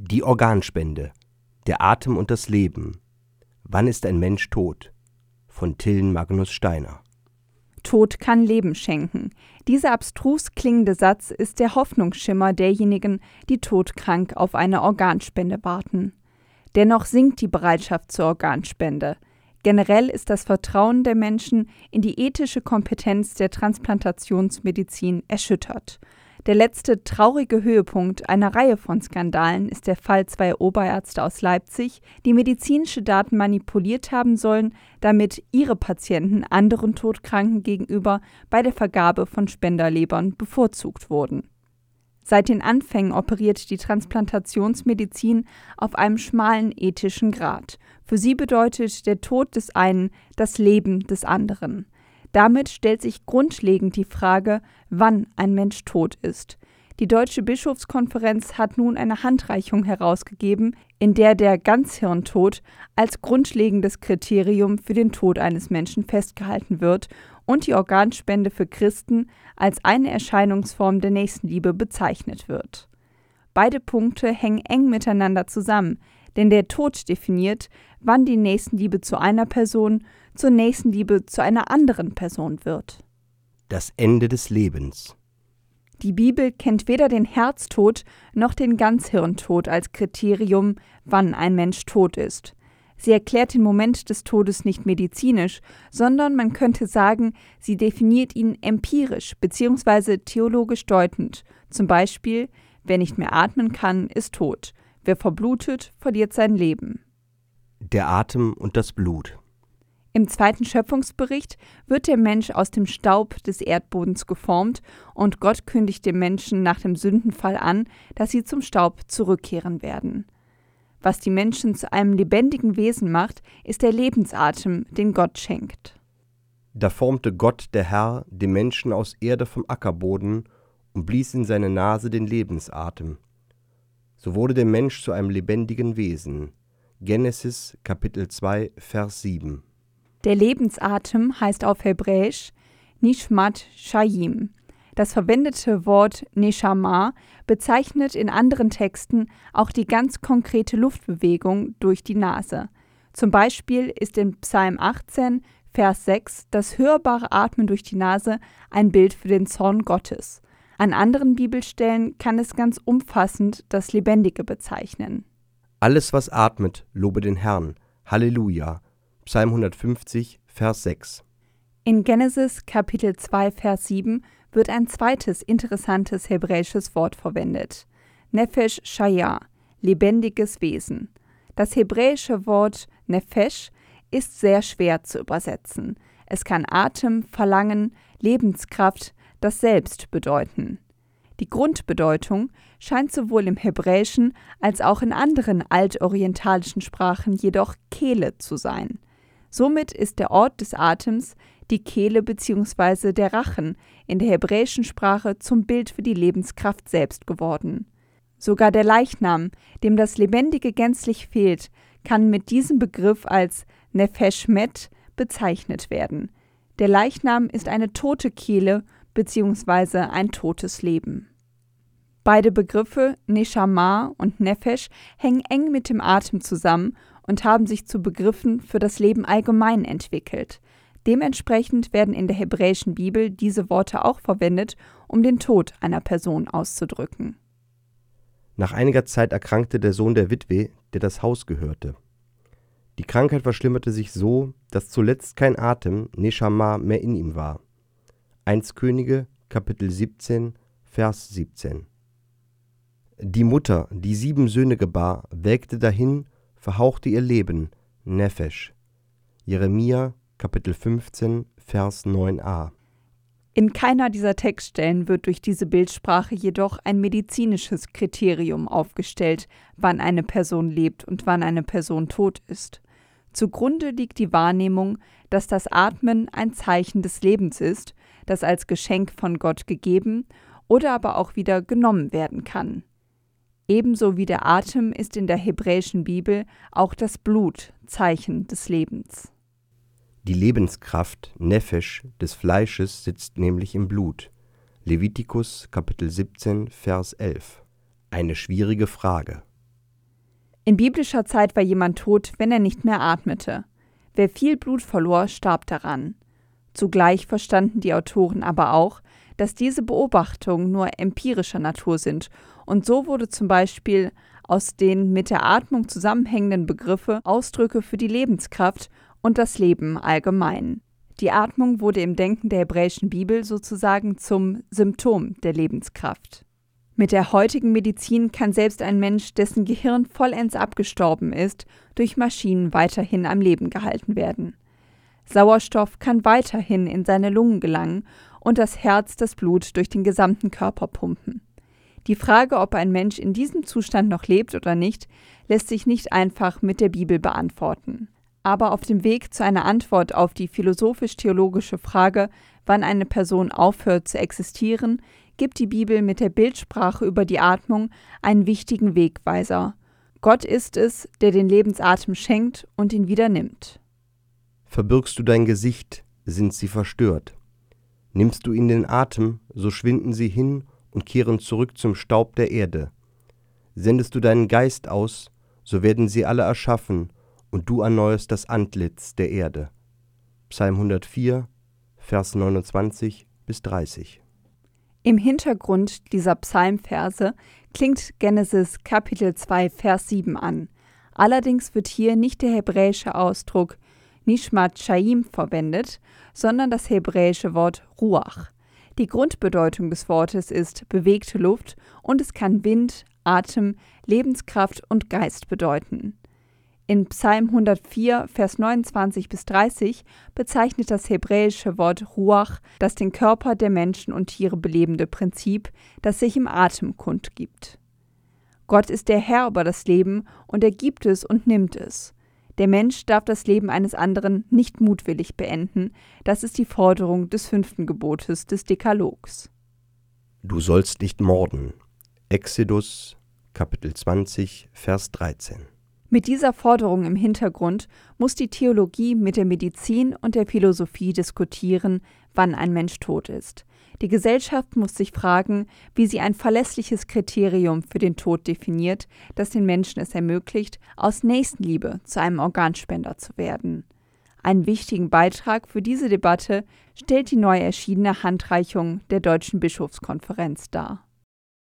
Die Organspende. Der Atem und das Leben. Wann ist ein Mensch tot? Von Tillen Magnus Steiner. Tod kann Leben schenken. Dieser abstrus klingende Satz ist der Hoffnungsschimmer derjenigen, die todkrank auf eine Organspende warten. Dennoch sinkt die Bereitschaft zur Organspende. Generell ist das Vertrauen der Menschen in die ethische Kompetenz der Transplantationsmedizin erschüttert. Der letzte traurige Höhepunkt einer Reihe von Skandalen ist der Fall zweier Oberärzte aus Leipzig, die medizinische Daten manipuliert haben sollen, damit ihre Patienten anderen Todkranken gegenüber bei der Vergabe von Spenderlebern bevorzugt wurden. Seit den Anfängen operiert die Transplantationsmedizin auf einem schmalen ethischen Grad. Für sie bedeutet der Tod des einen das Leben des anderen. Damit stellt sich grundlegend die Frage, wann ein Mensch tot ist. Die Deutsche Bischofskonferenz hat nun eine Handreichung herausgegeben, in der der Ganzhirntod als grundlegendes Kriterium für den Tod eines Menschen festgehalten wird und die Organspende für Christen als eine Erscheinungsform der Nächstenliebe bezeichnet wird. Beide Punkte hängen eng miteinander zusammen, denn der Tod definiert, wann die Nächstenliebe zu einer Person zur Nächstenliebe zu einer anderen Person wird. Das Ende des Lebens. Die Bibel kennt weder den Herztod noch den Ganzhirntod als Kriterium, wann ein Mensch tot ist. Sie erklärt den Moment des Todes nicht medizinisch, sondern man könnte sagen, sie definiert ihn empirisch bzw. theologisch deutend. Zum Beispiel, wer nicht mehr atmen kann, ist tot. Wer verblutet, verliert sein Leben. Der Atem und das Blut. Im zweiten Schöpfungsbericht wird der Mensch aus dem Staub des Erdbodens geformt und Gott kündigt dem Menschen nach dem Sündenfall an, dass sie zum Staub zurückkehren werden. Was die Menschen zu einem lebendigen Wesen macht, ist der Lebensatem, den Gott schenkt. Da formte Gott der Herr den Menschen aus Erde vom Ackerboden und blies in seine Nase den Lebensatem so wurde der Mensch zu einem lebendigen Wesen. Genesis Kapitel 2 Vers 7. Der Lebensatem heißt auf Hebräisch Nishmat Shayim. Das verwendete Wort Neshama bezeichnet in anderen Texten auch die ganz konkrete Luftbewegung durch die Nase. Zum Beispiel ist in Psalm 18, Vers 6 das hörbare Atmen durch die Nase ein Bild für den Zorn Gottes. An anderen Bibelstellen kann es ganz umfassend das Lebendige bezeichnen. Alles, was atmet, lobe den Herrn. Halleluja. Psalm 150, Vers 6. In Genesis Kapitel 2, Vers 7 wird ein zweites interessantes hebräisches Wort verwendet. Nefesh Shaya, lebendiges Wesen. Das hebräische Wort Nefesh ist sehr schwer zu übersetzen. Es kann Atem, Verlangen, Lebenskraft, das Selbst bedeuten. Die Grundbedeutung scheint sowohl im Hebräischen als auch in anderen altorientalischen Sprachen jedoch Kehle zu sein. Somit ist der Ort des Atems die Kehle bzw. der Rachen in der hebräischen Sprache zum Bild für die Lebenskraft selbst geworden. Sogar der Leichnam, dem das Lebendige gänzlich fehlt, kann mit diesem Begriff als Nefesh Met bezeichnet werden. Der Leichnam ist eine tote Kehle bzw. ein totes Leben. Beide Begriffe Neshama und Nefesh hängen eng mit dem Atem zusammen und haben sich zu Begriffen für das Leben allgemein entwickelt. Dementsprechend werden in der hebräischen Bibel diese Worte auch verwendet, um den Tod einer Person auszudrücken. Nach einiger Zeit erkrankte der Sohn der Witwe, der das Haus gehörte. Die Krankheit verschlimmerte sich so, dass zuletzt kein Atem, Neshama, mehr in ihm war. 1 Könige, Kapitel 17, Vers 17. Die Mutter, die sieben Söhne gebar, welkte dahin, verhauchte ihr Leben, Nefesh. Jeremia, Kapitel 15, Vers 9a. In keiner dieser Textstellen wird durch diese Bildsprache jedoch ein medizinisches Kriterium aufgestellt, wann eine Person lebt und wann eine Person tot ist. Zugrunde liegt die Wahrnehmung, dass das Atmen ein Zeichen des Lebens ist das als Geschenk von Gott gegeben oder aber auch wieder genommen werden kann. Ebenso wie der Atem ist in der hebräischen Bibel auch das Blut Zeichen des Lebens. Die Lebenskraft Nefesh des Fleisches sitzt nämlich im Blut. Levitikus Kapitel 17 Vers 11. Eine schwierige Frage. In biblischer Zeit war jemand tot, wenn er nicht mehr atmete. Wer viel Blut verlor, starb daran. Zugleich verstanden die Autoren aber auch, dass diese Beobachtungen nur empirischer Natur sind, und so wurde zum Beispiel aus den mit der Atmung zusammenhängenden Begriffe Ausdrücke für die Lebenskraft und das Leben allgemein. Die Atmung wurde im Denken der hebräischen Bibel sozusagen zum Symptom der Lebenskraft. Mit der heutigen Medizin kann selbst ein Mensch, dessen Gehirn vollends abgestorben ist, durch Maschinen weiterhin am Leben gehalten werden. Sauerstoff kann weiterhin in seine Lungen gelangen und das Herz das Blut durch den gesamten Körper pumpen. Die Frage, ob ein Mensch in diesem Zustand noch lebt oder nicht, lässt sich nicht einfach mit der Bibel beantworten. Aber auf dem Weg zu einer Antwort auf die philosophisch-theologische Frage, wann eine Person aufhört zu existieren, gibt die Bibel mit der Bildsprache über die Atmung einen wichtigen Wegweiser. Gott ist es, der den Lebensatem schenkt und ihn wieder nimmt. Verbirgst du dein Gesicht, sind sie verstört. Nimmst du ihnen den Atem, so schwinden sie hin und kehren zurück zum Staub der Erde. Sendest du deinen Geist aus, so werden sie alle erschaffen, und du erneuerst das Antlitz der Erde. Psalm 104, Vers 29 bis 30. Im Hintergrund dieser Psalmverse klingt Genesis Kapitel 2, Vers 7 an. Allerdings wird hier nicht der hebräische Ausdruck Nishmat Shaim verwendet, sondern das hebräische Wort Ruach. Die Grundbedeutung des Wortes ist bewegte Luft und es kann Wind, Atem, Lebenskraft und Geist bedeuten. In Psalm 104, Vers 29 bis 30 bezeichnet das hebräische Wort Ruach das den Körper der Menschen und Tiere belebende Prinzip, das sich im Atem kundgibt. Gott ist der Herr über das Leben und er gibt es und nimmt es. Der Mensch darf das Leben eines anderen nicht mutwillig beenden. Das ist die Forderung des fünften Gebotes des Dekalogs. Du sollst nicht morden. Exodus Kapitel 20, Vers 13. Mit dieser Forderung im Hintergrund muss die Theologie mit der Medizin und der Philosophie diskutieren, wann ein Mensch tot ist. Die Gesellschaft muss sich fragen, wie sie ein verlässliches Kriterium für den Tod definiert, das den Menschen es ermöglicht, aus Nächstenliebe zu einem Organspender zu werden. Einen wichtigen Beitrag für diese Debatte stellt die neu erschienene Handreichung der Deutschen Bischofskonferenz dar.